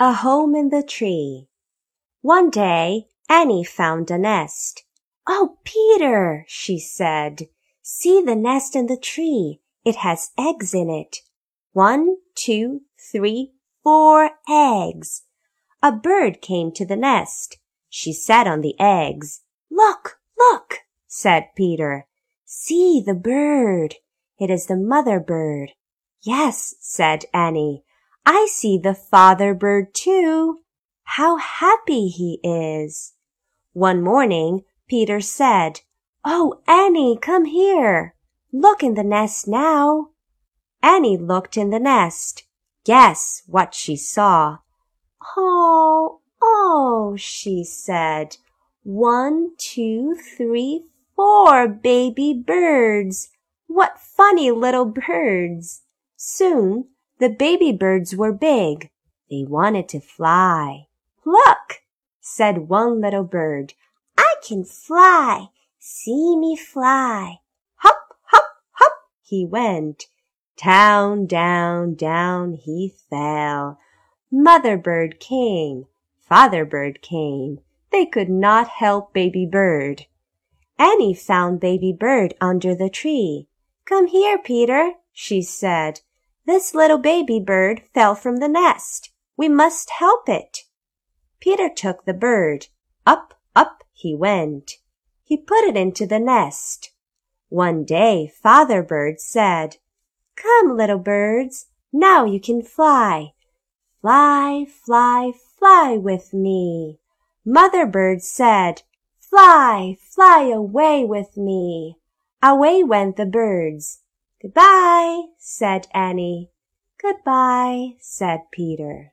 A Home in the Tree One day Annie found a nest. "Oh, Peter," she said, "see the nest in the tree. It has eggs in it. One, two, three, four eggs." A bird came to the nest. She sat on the eggs. "Look, look!" said Peter. "See the bird. It is the mother bird." "Yes," said Annie. "I see the father bird too. How happy he is!" One morning Peter said, "Oh, Annie, come here. Look in the nest now." Annie looked in the nest. Guess what she saw. "Oh, oh!" she said. "One, two, three, four baby birds. What funny little birds!" Soon the baby birds were big. They wanted to fly. "Look!" said one little bird. "I can fly. See me fly." Hop, hop, hop he went. Down, down, down he fell. Mother bird came. Father bird came. They could not help baby bird. Annie found baby bird under the tree. "Come here, Peter," she said. "This little baby bird fell from the nest. We must help it." Peter took the bird. Up, up he went. He put it into the nest. One day Father bird said, "Come, little birds, now you can fly. Fly, fly, fly with me." Mother bird said, "Fly, fly away with me." Away went the birds. "Good bye," said Annie. Goodbye, said Peter.